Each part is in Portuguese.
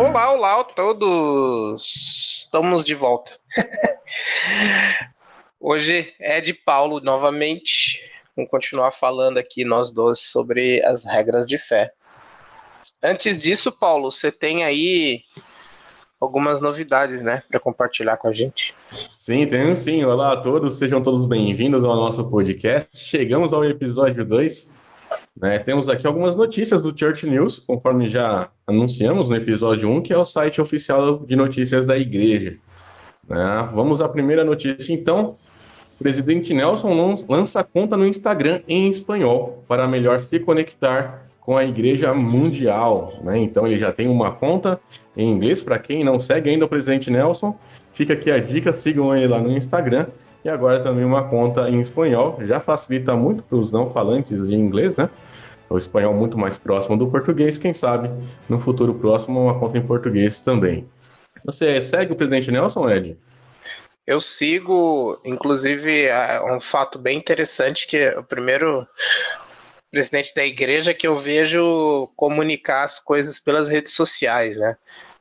Olá, olá a todos! Estamos de volta. Hoje é de Paulo novamente. Vamos continuar falando aqui nós dois sobre as regras de fé. Antes disso, Paulo, você tem aí algumas novidades, né, para compartilhar com a gente. Sim, tenho sim. Olá a todos, sejam todos bem-vindos ao nosso podcast. Chegamos ao episódio 2. Né, temos aqui algumas notícias do Church News, conforme já anunciamos no episódio 1, que é o site oficial de notícias da igreja. Né, vamos à primeira notícia, então. Presidente Nelson lança conta no Instagram em espanhol para melhor se conectar com a Igreja Mundial. Né? Então ele já tem uma conta em inglês. Para quem não segue ainda o presidente Nelson, fica aqui a dica: sigam ele lá no Instagram. E agora também uma conta em espanhol. Já facilita muito para os não falantes de inglês, né? O espanhol muito mais próximo do português. Quem sabe no futuro próximo uma conta em português também. Você segue o presidente Nelson, Ed? Eu sigo, inclusive, um fato bem interessante que o primeiro presidente da igreja que eu vejo comunicar as coisas pelas redes sociais, né?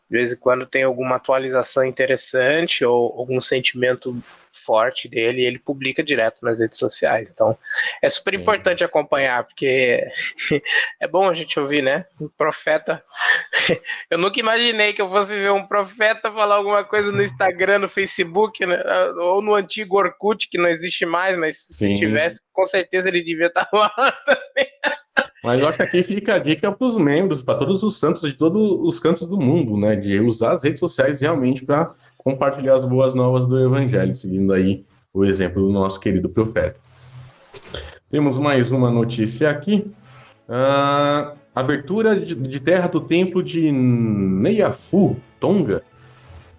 De vez em quando tem alguma atualização interessante ou algum sentimento forte dele e ele publica direto nas redes sociais. Então, é super importante acompanhar, porque é bom a gente ouvir, né? Um profeta. Eu nunca imaginei que eu fosse ver um profeta falar alguma coisa no Instagram, no Facebook, né? ou no antigo Orkut, que não existe mais, mas Sim. se tivesse, com certeza ele devia estar lá também. Mas eu acho que aqui fica a dica para os membros, para todos os santos de todos os cantos do mundo, né? De usar as redes sociais realmente para compartilhar as boas novas do Evangelho, seguindo aí o exemplo do nosso querido profeta. Temos mais uma notícia aqui. Uh, abertura de, de, terra do templo de Neiafu, Tonga,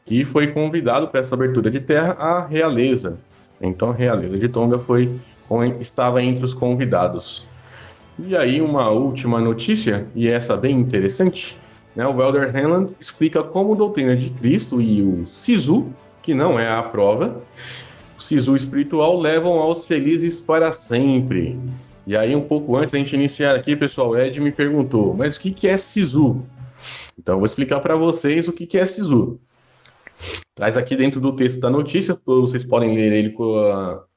que foi convidado para essa abertura de terra a realeza. Então a realeza de Tonga foi estava entre os convidados. E aí uma última notícia, e essa bem interessante. Né? O Welder Hanlon explica como a doutrina de Cristo e o Sisu, que não é a prova, o Sisu espiritual levam aos felizes para sempre. E aí, um pouco antes da gente iniciar aqui, pessoal, Ed me perguntou, mas o que é Sisu? Então, eu vou explicar para vocês o que é Sisu. Traz aqui dentro do texto da notícia, vocês podem ler ele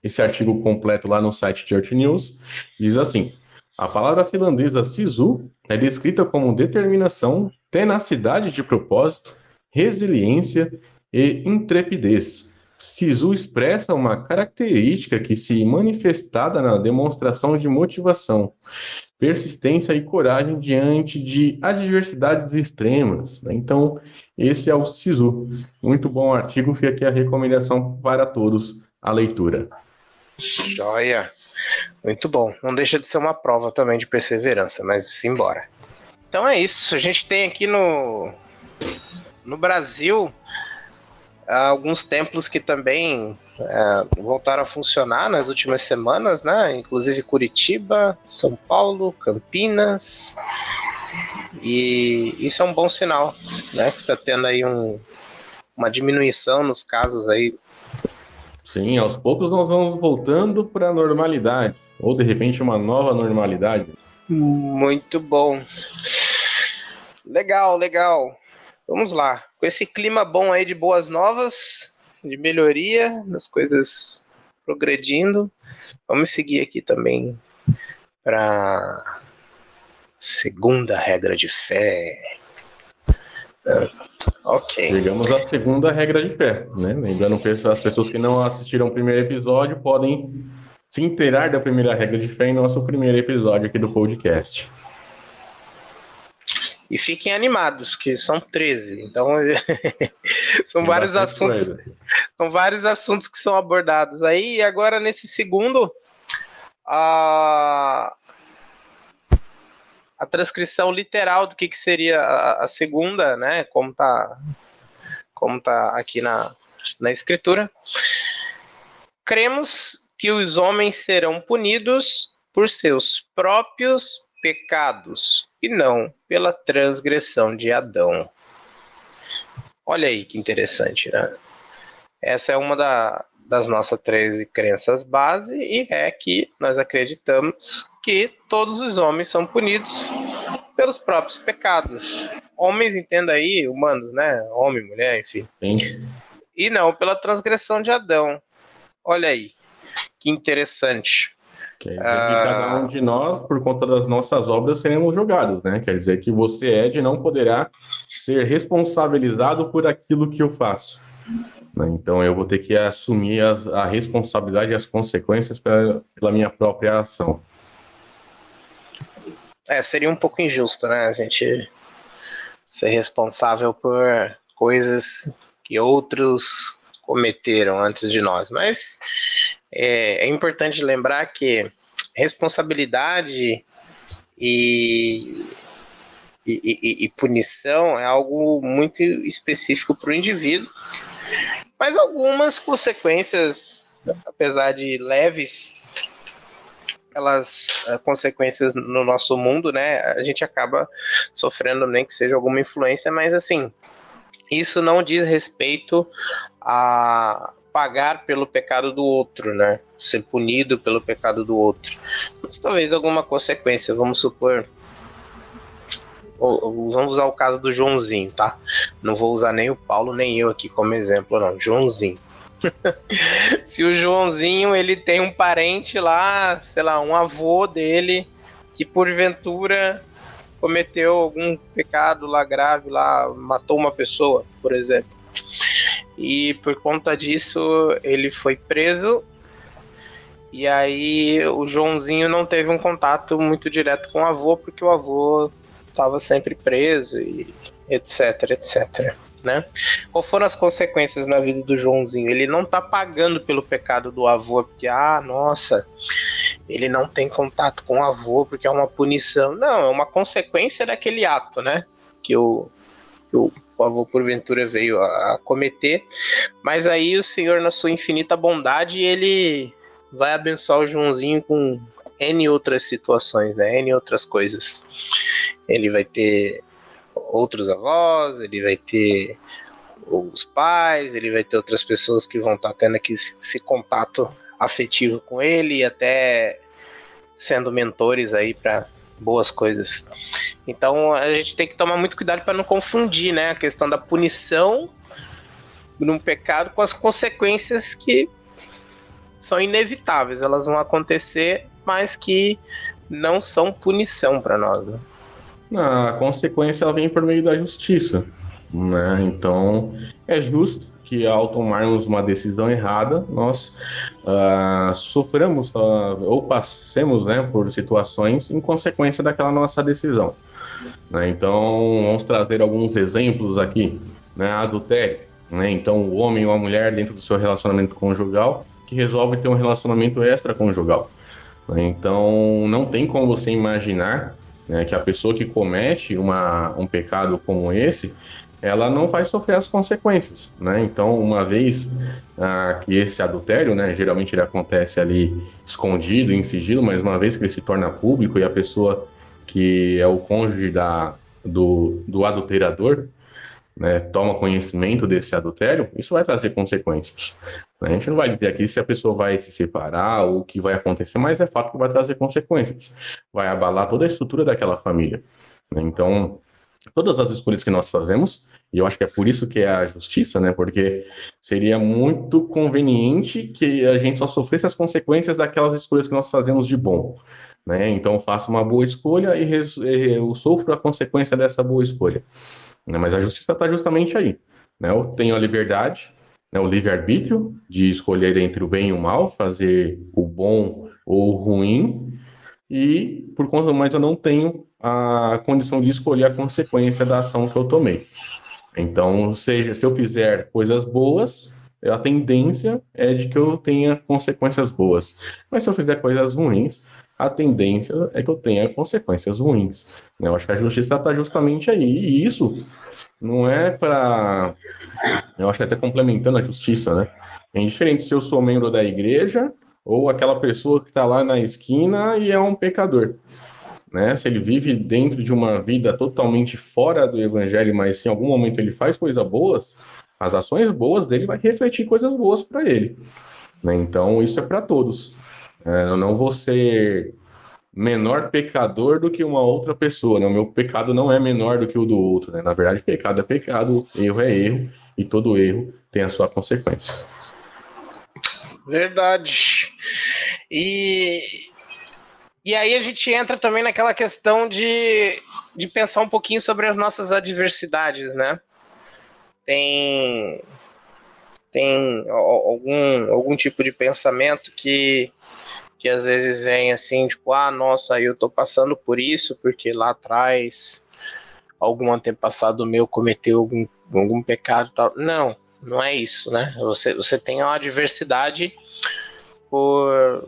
esse artigo completo lá no site Church News. Diz assim: a palavra finlandesa sisu é descrita como determinação, tenacidade de propósito, resiliência e intrepidez. Sisu expressa uma característica que se manifestada na demonstração de motivação, persistência e coragem diante de adversidades extremas. Né? Então, esse é o Sisu. Muito bom artigo, fica aqui a recomendação para todos a leitura. Joia! Muito bom. Não deixa de ser uma prova também de perseverança, mas simbora. Então é isso. A gente tem aqui no, no Brasil alguns templos que também é, voltaram a funcionar nas últimas semanas, né? Inclusive Curitiba, São Paulo, Campinas. E isso é um bom sinal, né? Que tá tendo aí um, uma diminuição nos casos aí. Sim, aos poucos nós vamos voltando para a normalidade. Ou de repente uma nova normalidade. Muito bom. Legal, legal. Vamos lá. Com esse clima bom aí de boas novas, de melhoria, das coisas progredindo, vamos seguir aqui também para segunda regra de fé. Ah, ok. Chegamos à segunda regra de fé, né? Lembrando que as pessoas que não assistiram o primeiro episódio podem se inteirar da primeira regra de fé em nosso primeiro episódio aqui do podcast. E fiquem animados, que são 13. Então, são vários assuntos. São vários assuntos que são abordados aí. E agora, nesse segundo, a, a transcrição literal do que, que seria a, a segunda, né? Como tá, como tá aqui na, na escritura. Cremos que os homens serão punidos por seus próprios pecados e não pela transgressão de Adão. Olha aí que interessante, né? Essa é uma da, das nossas 13 crenças base e é que nós acreditamos que todos os homens são punidos pelos próprios pecados. homens entenda aí, humanos, né? Homem, mulher, enfim. Sim. E não pela transgressão de Adão. Olha aí, que interessante. Dizer ah... que cada um de nós, por conta das nossas obras, seremos julgados, né? Quer dizer que você, Ed, não poderá ser responsabilizado por aquilo que eu faço. Né? Então eu vou ter que assumir as, a responsabilidade e as consequências pra, pela minha própria ação. É, seria um pouco injusto, né? A gente ser responsável por coisas que outros cometeram antes de nós. Mas é, é importante lembrar que responsabilidade e, e, e, e punição é algo muito específico para o indivíduo. Mas algumas consequências, apesar de leves, elas eh, consequências no nosso mundo, né? A gente acaba sofrendo nem que seja alguma influência, mas assim, isso não diz respeito a pagar pelo pecado do outro, né? Ser punido pelo pecado do outro. Mas talvez alguma consequência, vamos supor. Vamos usar o caso do Joãozinho, tá? Não vou usar nem o Paulo nem eu aqui como exemplo, não. Joãozinho. Se o Joãozinho ele tem um parente lá, sei lá, um avô dele que porventura cometeu algum pecado lá grave lá, matou uma pessoa, por exemplo. E por conta disso ele foi preso. E aí o Joãozinho não teve um contato muito direto com o avô porque o avô estava sempre preso e etc, etc né? Qual foram as consequências na vida do Joãozinho? Ele não tá pagando pelo pecado do avô, porque, ah, nossa, ele não tem contato com o avô porque é uma punição. Não, é uma consequência daquele ato, né? Que o, que o, avô, porventura, veio a, a cometer. Mas aí o Senhor, na sua infinita bondade, ele vai abençoar o Joãozinho com N outras situações, né? N outras coisas. Ele vai ter outros avós, ele vai ter os pais, ele vai ter outras pessoas que vão estar tendo aqui esse contato afetivo com ele e até sendo mentores aí para boas coisas. Então a gente tem que tomar muito cuidado para não confundir, né, a questão da punição num pecado com as consequências que são inevitáveis, elas vão acontecer, mas que não são punição para nós, né? a consequência ela vem por meio da justiça. Né? Então, é justo que ao tomarmos uma decisão errada, nós uh, sofremos uh, ou passemos né, por situações em consequência daquela nossa decisão. Né? Então, vamos trazer alguns exemplos aqui. Né? Adultério. Né? Então, o homem ou a mulher, dentro do seu relacionamento conjugal, que resolve ter um relacionamento extraconjugal. Né? Então, não tem como você imaginar né, que a pessoa que comete uma, um pecado como esse, ela não vai sofrer as consequências, né? Então, uma vez ah, que esse adultério, né, geralmente ele acontece ali escondido, em sigilo, mas uma vez que ele se torna público e a pessoa que é o cônjuge da, do, do adulterador, né, toma conhecimento desse adultério, isso vai trazer consequências. A gente não vai dizer aqui se a pessoa vai se separar ou o que vai acontecer, mas é fato que vai trazer consequências. Vai abalar toda a estrutura daquela família. Né? Então, todas as escolhas que nós fazemos, e eu acho que é por isso que é a justiça, né? Porque seria muito conveniente que a gente só sofresse as consequências daquelas escolhas que nós fazemos de bom. Né? Então, faço uma boa escolha e eu sofro a consequência dessa boa escolha. Né? Mas a justiça está justamente aí. Né? Eu tenho a liberdade, né, o livre-arbítrio de escolher entre o bem e o mal, fazer o bom ou o ruim, e por conta mais eu não tenho a condição de escolher a consequência da ação que eu tomei. Então, seja se eu fizer coisas boas, a tendência é de que eu tenha consequências boas. Mas se eu fizer coisas ruins, a tendência é que eu tenha consequências ruins. Né? Eu acho que a justiça está justamente aí. E isso não é para. Eu acho que até complementando a justiça, né? É indiferente se eu sou membro da igreja ou aquela pessoa que está lá na esquina e é um pecador. Né? Se ele vive dentro de uma vida totalmente fora do evangelho, mas em algum momento ele faz coisas boas, as ações boas dele vai refletir coisas boas para ele. Né? Então, isso é para todos. É, eu não vou ser menor pecador do que uma outra pessoa, né? O meu pecado não é menor do que o do outro, né? Na verdade, pecado é pecado, erro é erro, e todo erro tem a sua consequência. Verdade. E, e aí a gente entra também naquela questão de, de pensar um pouquinho sobre as nossas adversidades, né? Tem, tem algum, algum tipo de pensamento que que às vezes vem assim, tipo, ah, nossa, eu tô passando por isso porque lá atrás algum antepassado meu cometeu algum, algum pecado tal. Não, não é isso, né? Você, você tem uma adversidade por,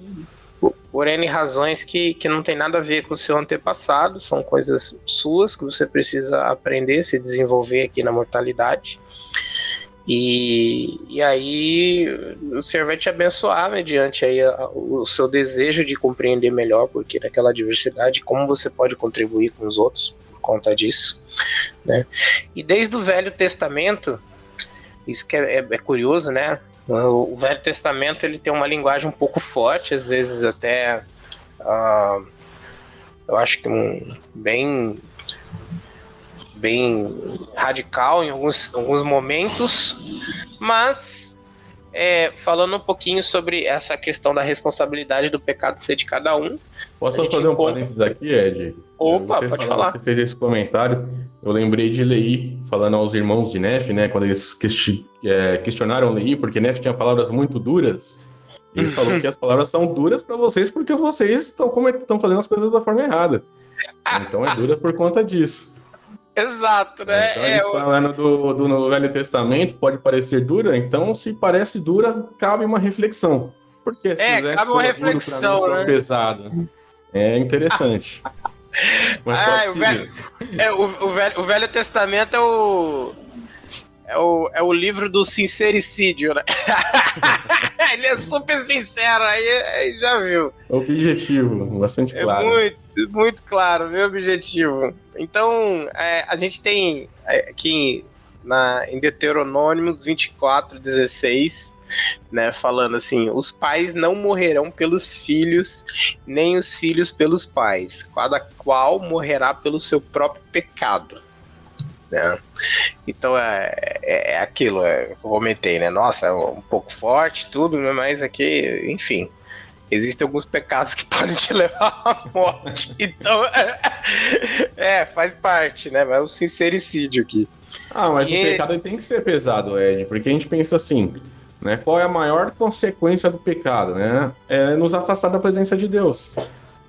por, N razões que, que não tem nada a ver com o seu antepassado, são coisas suas que você precisa aprender, se desenvolver aqui na mortalidade. E, e aí o Senhor vai te abençoar mediante aí a, o seu desejo de compreender melhor porque naquela diversidade, como você pode contribuir com os outros por conta disso. Né? E desde o Velho Testamento, isso que é, é, é curioso, né? O, o, Velho Testamento ele tem uma linguagem um pouco forte, às vezes até uh, eu acho que um, bem bem radical em alguns, alguns momentos, mas é, falando um pouquinho sobre essa questão da responsabilidade do pecado ser de cada um. Posso só fazer um parênteses aqui, Ed? Opa, você pode falar. Você fez esse comentário, eu lembrei de Lei, falando aos irmãos de Nef, né, quando eles é, questionaram Lei, porque Nef tinha palavras muito duras, ele falou que as palavras são duras para vocês porque vocês estão fazendo as coisas da forma errada. Então é dura por conta disso. Exato, né? Então, é, falando do, do no Velho Testamento, pode parecer dura, então se parece dura, cabe uma reflexão. Porque é, cabe uma reflexão, mim, né? pesado. É interessante. ah, o velho, é, o, o, velho, o Velho Testamento é o é o, é o livro do sincericídio, né? Ele é super sincero, aí, aí já viu. Objetivo, bastante é claro. É muito, muito claro, meu objetivo. Então, é, a gente tem é, aqui na, em Deuteronômios 24, 16, né, falando assim: os pais não morrerão pelos filhos, nem os filhos pelos pais, cada qual morrerá pelo seu próprio pecado. Né? Então é, é, é aquilo, é, eu comentei, né? Nossa, é um pouco forte, tudo, né? mas aqui, enfim, existem alguns pecados que podem te levar à morte. Então, é, faz parte, né? Mas é o sincericídio aqui. Ah, mas e... o pecado tem que ser pesado, Ed, porque a gente pensa assim, né? Qual é a maior consequência do pecado, né? É nos afastar da presença de Deus.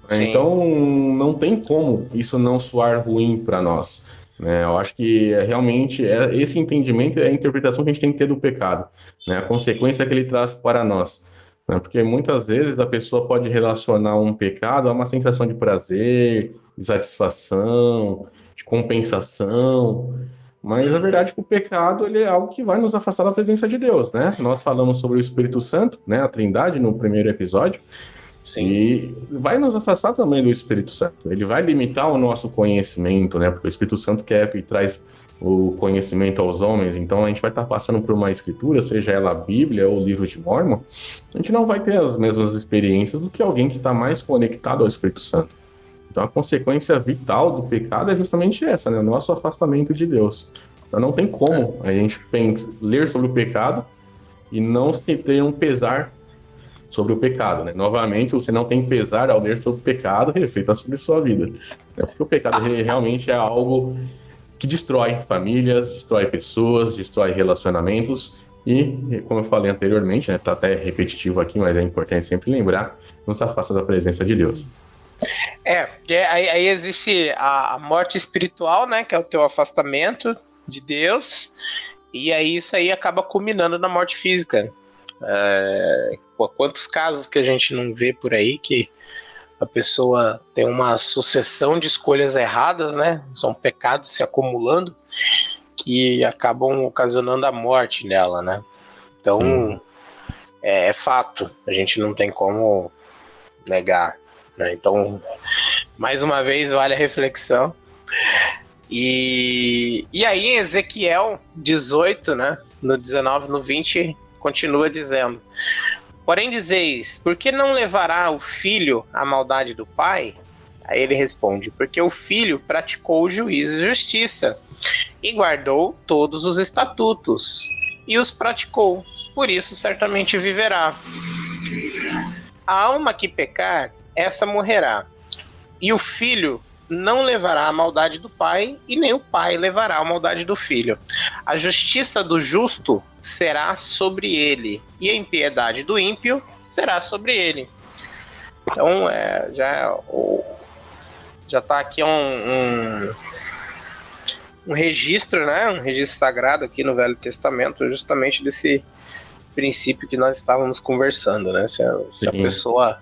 Sim. Então, não tem como isso não soar ruim para nós. Né? Eu acho que é, realmente é, esse entendimento é a interpretação que a gente tem que ter do pecado, né? a consequência que ele traz para nós. Né? Porque muitas vezes a pessoa pode relacionar um pecado a uma sensação de prazer, de satisfação, de compensação. Mas a verdade é que o pecado ele é algo que vai nos afastar da presença de Deus, né? Nós falamos sobre o Espírito Santo, né, a Trindade no primeiro episódio, Sim. E vai nos afastar também do Espírito Santo. Ele vai limitar o nosso conhecimento, né? Porque o Espírito Santo quer que traz o conhecimento aos homens. Então a gente vai estar passando por uma escritura, seja ela a Bíblia ou o livro de Mormon, a gente não vai ter as mesmas experiências do que alguém que está mais conectado ao Espírito Santo. Então a consequência vital do pecado é justamente essa, né? O nosso afastamento de Deus. Então não tem como a gente ler sobre o pecado e não se ter um pesar sobre o pecado. Né? Novamente, se você não tem pesar ao ler sobre o pecado, reflita sobre sua vida. É porque o pecado realmente é algo que destrói famílias, destrói pessoas, destrói relacionamentos e, como eu falei anteriormente, né, tá até repetitivo aqui, mas é importante sempre lembrar, nos afasta da presença de Deus. É, porque aí, aí existe a morte espiritual, né, que é o teu afastamento de Deus, e aí isso aí acaba culminando na morte física. É, quantos casos que a gente não vê por aí que a pessoa tem uma sucessão de escolhas erradas, né? São pecados se acumulando que acabam ocasionando a morte nela, né? Então é, é, fato, a gente não tem como negar. Né? Então, mais uma vez, vale a reflexão. E, e aí, Ezequiel 18, né? No 19, no 20, continua dizendo: Porém dizeis, por que não levará o filho a maldade do pai? Aí ele responde: Porque o filho praticou o juízo e justiça e guardou todos os estatutos e os praticou. Por isso certamente viverá. A alma que pecar, essa morrerá. E o filho não levará a maldade do pai, e nem o pai levará a maldade do filho. A justiça do justo será sobre ele, e a impiedade do ímpio será sobre ele. Então, é, já já está aqui um, um, um, registro, né? Um registro sagrado aqui no Velho Testamento, justamente desse princípio que nós estávamos conversando, né? Se a, se a pessoa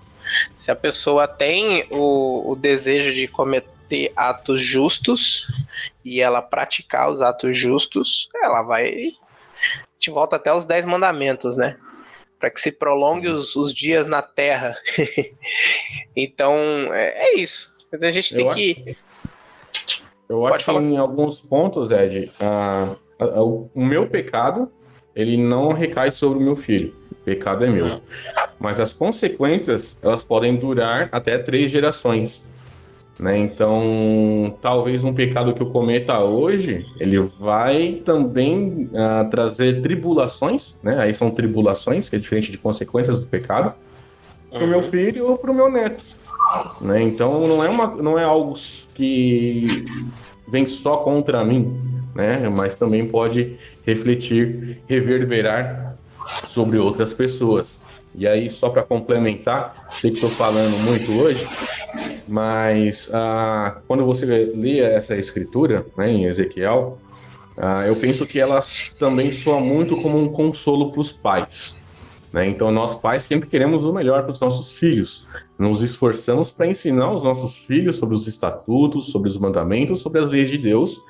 se a pessoa tem o, o desejo de cometer atos justos e ela praticar os atos justos, ela vai te volta até os dez mandamentos, né? Para que se prolongue os, os dias na terra. então, é, é isso. A gente tem eu que. Acho, eu Pode acho falar. que em alguns pontos, Ed, a, a, a, o meu pecado ele não recai sobre o meu filho. O pecado é meu. Mas as consequências, elas podem durar até três gerações. Né? Então, talvez um pecado que eu cometa hoje, ele vai também uh, trazer tribulações, né? Aí são tribulações, que é diferente de consequências do pecado, para o meu uhum. filho ou para o meu neto. Né? Então não é, uma, não é algo que vem só contra mim, né? mas também pode refletir, reverberar sobre outras pessoas. E aí, só para complementar, sei que estou falando muito hoje, mas ah, quando você lê essa escritura né, em Ezequiel, ah, eu penso que ela também soa muito como um consolo para os pais. Né? Então, nós pais sempre queremos o melhor para os nossos filhos. Nos esforçamos para ensinar os nossos filhos sobre os estatutos, sobre os mandamentos, sobre as leis de Deus.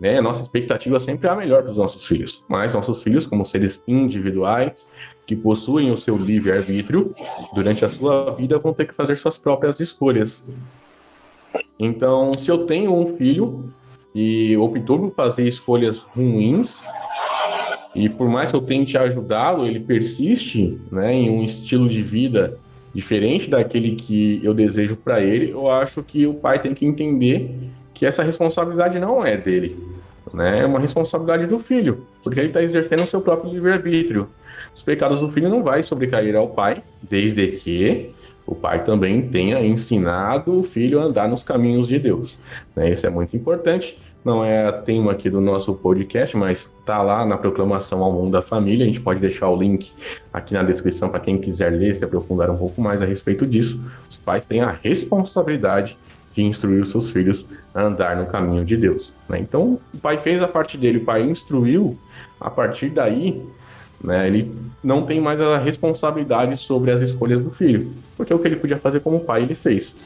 Né? Nossa expectativa sempre é a melhor para os nossos filhos. Mas nossos filhos, como seres individuais, que possuem o seu livre-arbítrio, durante a sua vida vão ter que fazer suas próprias escolhas. Então, se eu tenho um filho e optou por fazer escolhas ruins, e por mais que eu tente ajudá-lo, ele persiste né, em um estilo de vida diferente daquele que eu desejo para ele. Eu acho que o pai tem que entender que essa responsabilidade não é dele, né? É uma responsabilidade do filho, porque ele está exercendo o seu próprio livre-arbítrio. Os pecados do filho não vai sobrecair ao pai, desde que o pai também tenha ensinado o filho a andar nos caminhos de Deus. Né? Isso é muito importante não é tema aqui do nosso podcast, mas está lá na proclamação ao mundo da família. A gente pode deixar o link aqui na descrição para quem quiser ler, se aprofundar um pouco mais a respeito disso. Os pais têm a responsabilidade de instruir os seus filhos a andar no caminho de Deus. Né? Então, o pai fez a parte dele, o pai instruiu, a partir daí, né, ele não tem mais a responsabilidade sobre as escolhas do filho, porque o que ele podia fazer como pai, ele fez.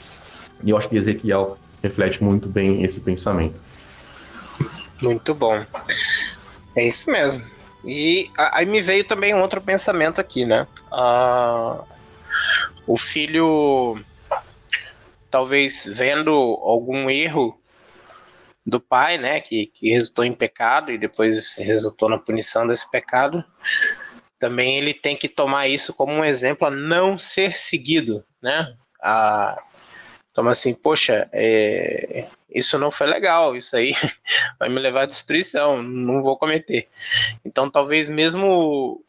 E eu acho que Ezequiel reflete muito bem esse pensamento. Muito bom. É isso mesmo. E aí me veio também um outro pensamento aqui, né? Uh, o filho, talvez vendo algum erro do pai, né, que, que resultou em pecado e depois resultou na punição desse pecado, também ele tem que tomar isso como um exemplo a não ser seguido, né? A, então, assim, poxa, é, isso não foi legal, isso aí vai me levar à destruição, não vou cometer. Então, talvez mesmo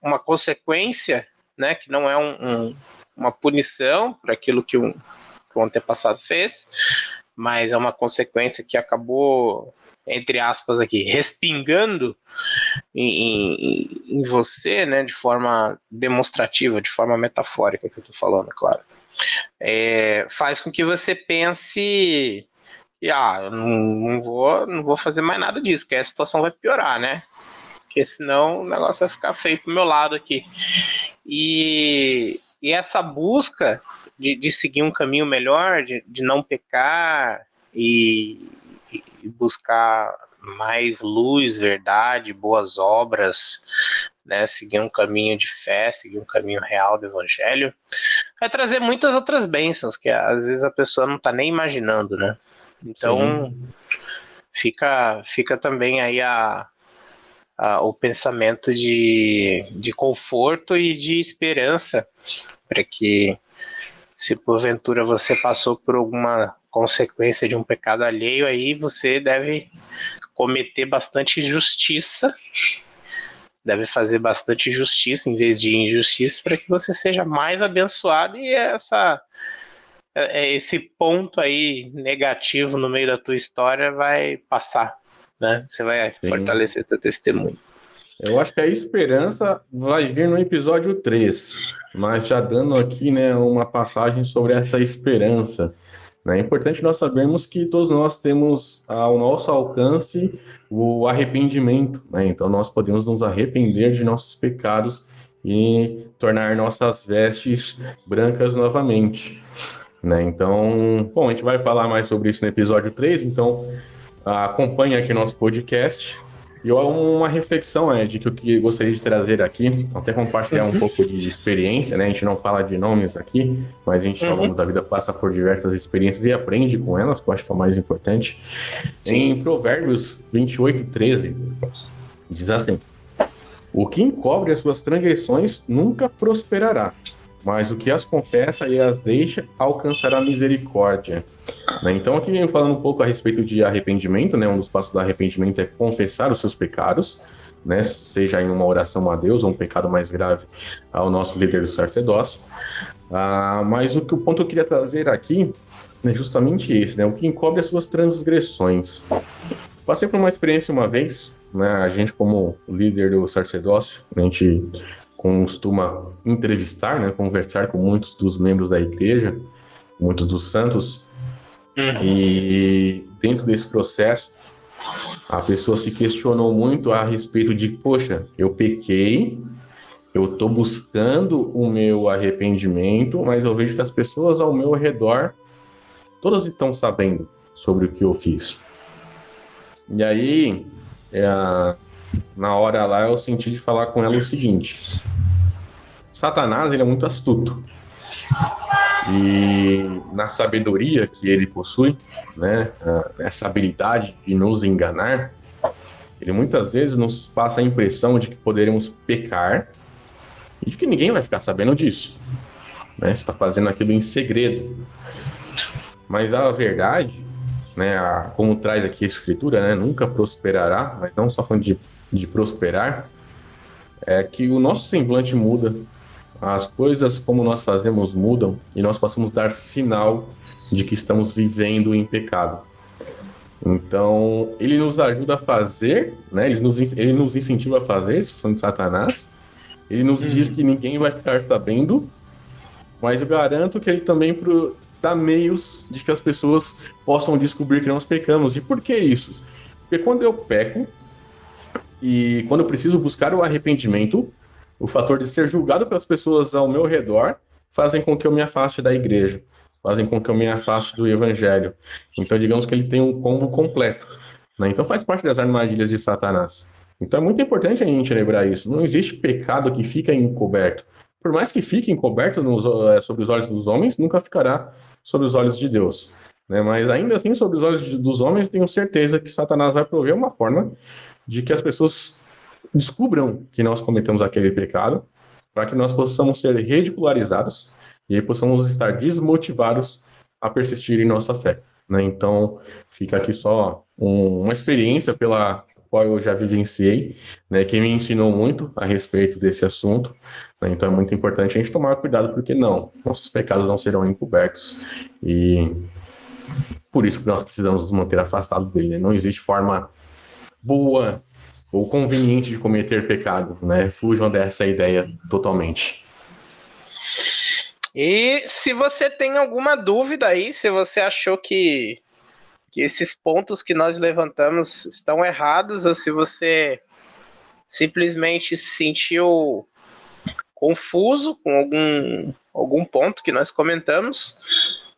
uma consequência, né, que não é um, um, uma punição para aquilo que, um, que o antepassado fez, mas é uma consequência que acabou, entre aspas aqui, respingando em, em, em você, né, de forma demonstrativa, de forma metafórica que eu estou falando, claro. É, faz com que você pense e ah, eu não, não, vou, não vou fazer mais nada disso, porque a situação vai piorar, né? Porque senão o negócio vai ficar feio pro meu lado aqui. E, e essa busca de, de seguir um caminho melhor, de, de não pecar e, e buscar mais luz, verdade, boas obras, né, seguir um caminho de fé, seguir um caminho real do evangelho, vai trazer muitas outras bênçãos que às vezes a pessoa não está nem imaginando, né? Então, fica, fica também aí a, a, o pensamento de, de conforto e de esperança para que Se porventura você passou por alguma consequência de um pecado alheio, aí você deve cometer bastante justiça, deve fazer bastante justiça em vez de injustiça para que você seja mais abençoado e essa é, é, esse ponto aí negativo no meio da tua história vai passar, né? Você vai Sim. fortalecer teu testemunho. Eu acho que a esperança vai vir no episódio 3, mas já dando aqui né, uma passagem sobre essa esperança. Né? É importante nós sabermos que todos nós temos ao nosso alcance o arrependimento, né? então nós podemos nos arrepender de nossos pecados e tornar nossas vestes brancas novamente. Né? Então, bom, a gente vai falar mais sobre isso no episódio 3, então acompanhe aqui nosso podcast e uma reflexão, Ed, que eu que gostaria de trazer aqui, até compartilhar um uhum. pouco de experiência, né? A gente não fala de nomes aqui, mas a gente, uhum. ao longo da vida, passa por diversas experiências e aprende com elas, que eu acho que é o mais importante. Em Provérbios 28, 13, diz assim: O que encobre as suas transgressões nunca prosperará, mas o que as confessa e as deixa alcançará misericórdia. Né? Então, aqui falando um pouco a respeito de arrependimento, né? Um dos passos do arrependimento é confessar os seus pecados, né? Seja em uma oração a Deus ou um pecado mais grave ao nosso líder do sacerdócio. Ah, mas o, que, o ponto que eu queria trazer aqui é justamente esse, né? O que encobre as suas transgressões. Passei por uma experiência uma vez, né? A gente, como líder do sacerdócio, a gente costuma entrevistar, né, conversar com muitos dos membros da igreja, muitos dos santos, uhum. e dentro desse processo, a pessoa se questionou muito a respeito de, poxa, eu pequei, eu estou buscando o meu arrependimento, mas eu vejo que as pessoas ao meu redor, todas estão sabendo sobre o que eu fiz. E aí, é, na hora lá, eu senti de falar com ela o seguinte: Satanás ele é muito astuto. E na sabedoria que ele possui, né, essa habilidade de nos enganar, ele muitas vezes nos passa a impressão de que poderemos pecar e de que ninguém vai ficar sabendo disso. Né? Você está fazendo aquilo em segredo. Mas a verdade, né, a, como traz aqui a escritura, né, nunca prosperará, mas não só falando de, de prosperar, é que o nosso semblante muda, as coisas como nós fazemos mudam e nós possamos dar sinal de que estamos vivendo em pecado. Então, ele nos ajuda a fazer, né? ele, nos, ele nos incentiva a fazer, isso são de Satanás. Ele nos diz que ninguém vai ficar sabendo, mas eu garanto que ele também pro, dá meios de que as pessoas possam descobrir que nós pecamos. E por que isso? Porque quando eu peco, e quando eu preciso buscar o arrependimento, o fator de ser julgado pelas pessoas ao meu redor fazem com que eu me afaste da igreja, fazem com que eu me afaste do evangelho. Então, digamos que ele tem um combo completo. Né? Então, faz parte das armadilhas de Satanás. Então, é muito importante a gente lembrar isso. Não existe pecado que fica encoberto. Por mais que fique encoberto nos, é, sobre os olhos dos homens, nunca ficará sobre os olhos de Deus. Né? Mas ainda assim, sobre os olhos dos homens, tenho certeza que Satanás vai prover uma forma de que as pessoas descubram que nós cometemos aquele pecado, para que nós possamos ser ridicularizados e possamos estar desmotivados a persistir em nossa fé. Né? Então, fica aqui só um, uma experiência pela qual eu já vivenciei, né, que me ensinou muito a respeito desse assunto. Né? Então, é muito importante a gente tomar cuidado, porque não, nossos pecados não serão encobertos. E por isso que nós precisamos nos manter afastados dele. Né? Não existe forma boa ou conveniente de cometer pecado, né? Fujam dessa ideia totalmente. E se você tem alguma dúvida aí, se você achou que, que esses pontos que nós levantamos estão errados, ou se você simplesmente se sentiu confuso com algum, algum ponto que nós comentamos,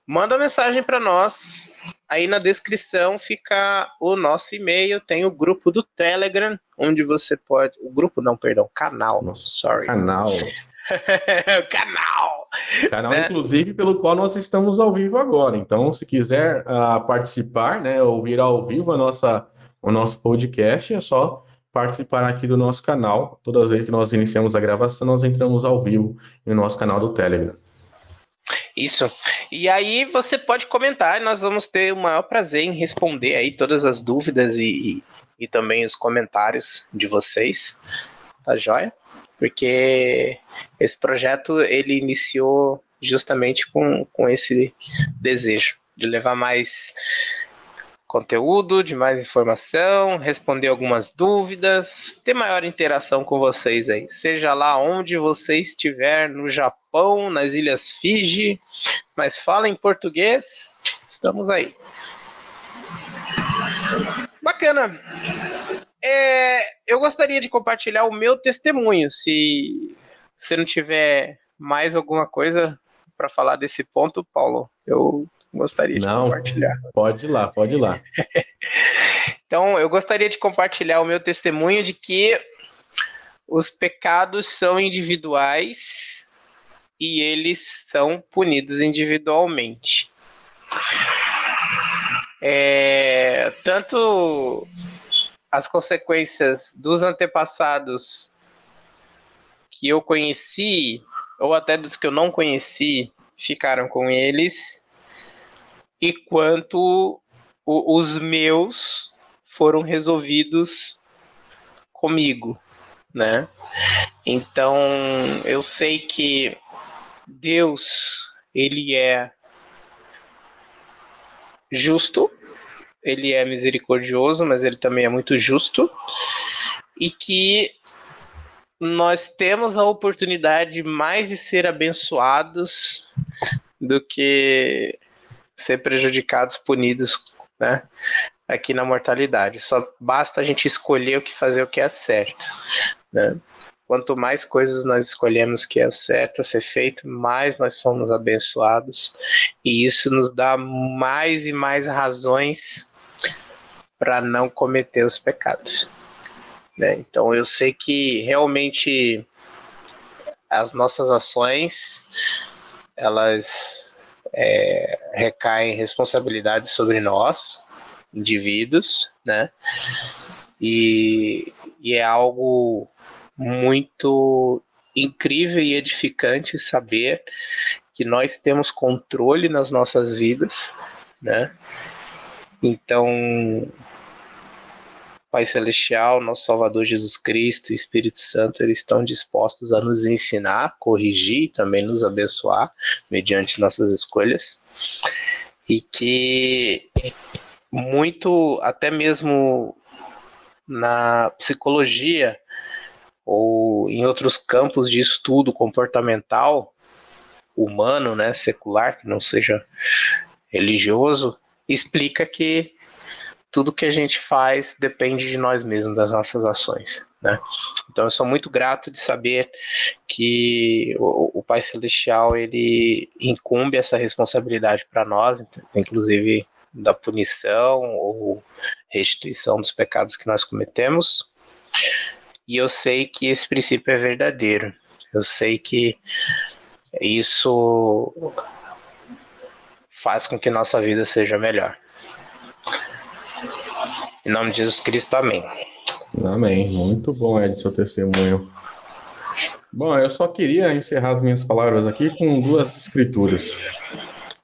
manda mensagem para nós. Aí na descrição fica o nosso e-mail, tem o grupo do Telegram, onde você pode. O grupo não, perdão, canal. Nossa, sorry. Canal. canal. Canal, né? inclusive, pelo qual nós estamos ao vivo agora. Então, se quiser uh, participar, né, ouvir ao vivo a nossa, o nosso podcast, é só participar aqui do nosso canal. Todas as vezes que nós iniciamos a gravação, nós entramos ao vivo no nosso canal do Telegram. Isso. E aí você pode comentar, nós vamos ter o maior prazer em responder aí todas as dúvidas e, e, e também os comentários de vocês. Tá joia? Porque esse projeto ele iniciou justamente com, com esse desejo de levar mais conteúdo, de mais informação, responder algumas dúvidas, ter maior interação com vocês aí. Seja lá onde você estiver, no Japão, nas Ilhas Fiji, mas fala em português, estamos aí. Bacana. É, eu gostaria de compartilhar o meu testemunho. Se você não tiver mais alguma coisa para falar desse ponto, Paulo, eu gostaria de Não, compartilhar. Pode ir lá, pode ir lá. então, eu gostaria de compartilhar o meu testemunho de que os pecados são individuais e eles são punidos individualmente. É, tanto as consequências dos antepassados que eu conheci, ou até dos que eu não conheci, ficaram com eles, e quanto o, os meus foram resolvidos comigo, né? Então, eu sei que Deus, ele é justo, ele é misericordioso, mas ele também é muito justo, e que nós temos a oportunidade mais de ser abençoados do que ser prejudicados, punidos, né? Aqui na mortalidade. Só basta a gente escolher o que fazer o que é certo, né? Quanto mais coisas nós escolhemos que é certo a ser feito, mais nós somos abençoados. E isso nos dá mais e mais razões para não cometer os pecados. Né? Então eu sei que realmente as nossas ações elas é, recaem responsabilidades sobre nós, indivíduos, né? E, e é algo muito incrível e edificante saber que nós temos controle nas nossas vidas, né? Então, Pai Celestial, nosso Salvador Jesus Cristo e Espírito Santo, eles estão dispostos a nos ensinar, corrigir e também nos abençoar mediante nossas escolhas. E que muito, até mesmo na psicologia ou em outros campos de estudo comportamental humano, né, secular, que não seja religioso, explica que tudo que a gente faz depende de nós mesmos, das nossas ações. Né? Então eu sou muito grato de saber que o, o Pai Celestial ele incumbe essa responsabilidade para nós, inclusive da punição ou restituição dos pecados que nós cometemos. E eu sei que esse princípio é verdadeiro. Eu sei que isso faz com que nossa vida seja melhor. Em nome de Jesus Cristo, amém. Amém. Muito bom, Ed, seu testemunho. Bom, eu só queria encerrar as minhas palavras aqui com duas escrituras.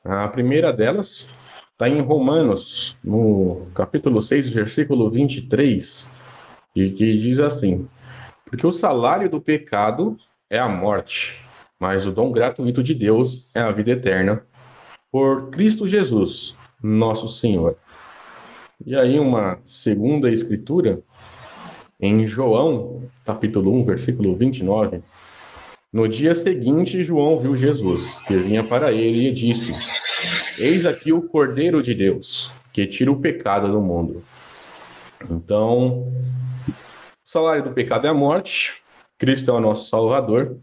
A primeira delas está em Romanos, no capítulo 6, versículo 23, e que diz assim: Porque o salário do pecado é a morte, mas o dom gratuito de Deus é a vida eterna, por Cristo Jesus, nosso Senhor. E aí, uma segunda escritura, em João, capítulo 1, versículo 29. No dia seguinte, João viu Jesus, que vinha para ele e disse: Eis aqui o Cordeiro de Deus, que tira o pecado do mundo. Então, o salário do pecado é a morte, Cristo é o nosso Salvador,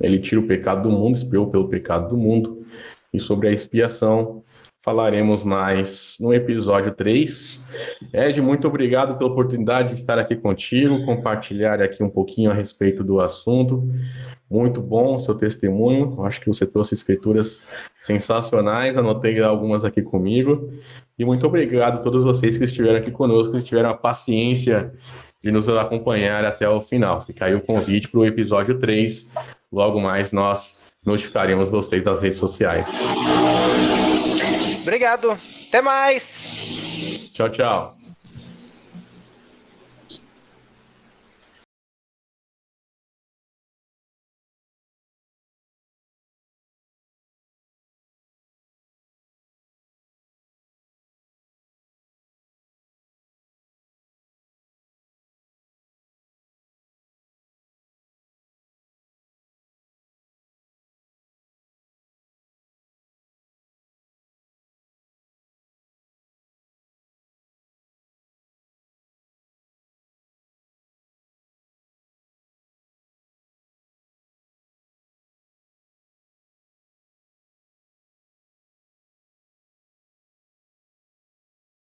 ele tira o pecado do mundo, expiou pelo pecado do mundo, e sobre a expiação, falaremos mais no episódio 3. Ed, muito obrigado pela oportunidade de estar aqui contigo, compartilhar aqui um pouquinho a respeito do assunto. Muito bom o seu testemunho. Acho que você trouxe escrituras sensacionais, anotei algumas aqui comigo. E muito obrigado a todos vocês que estiveram aqui conosco, que tiveram a paciência de nos acompanhar até o final. Fica aí o convite para o episódio 3. Logo mais nós notificaremos vocês nas redes sociais. Obrigado. Até mais. Tchau, tchau.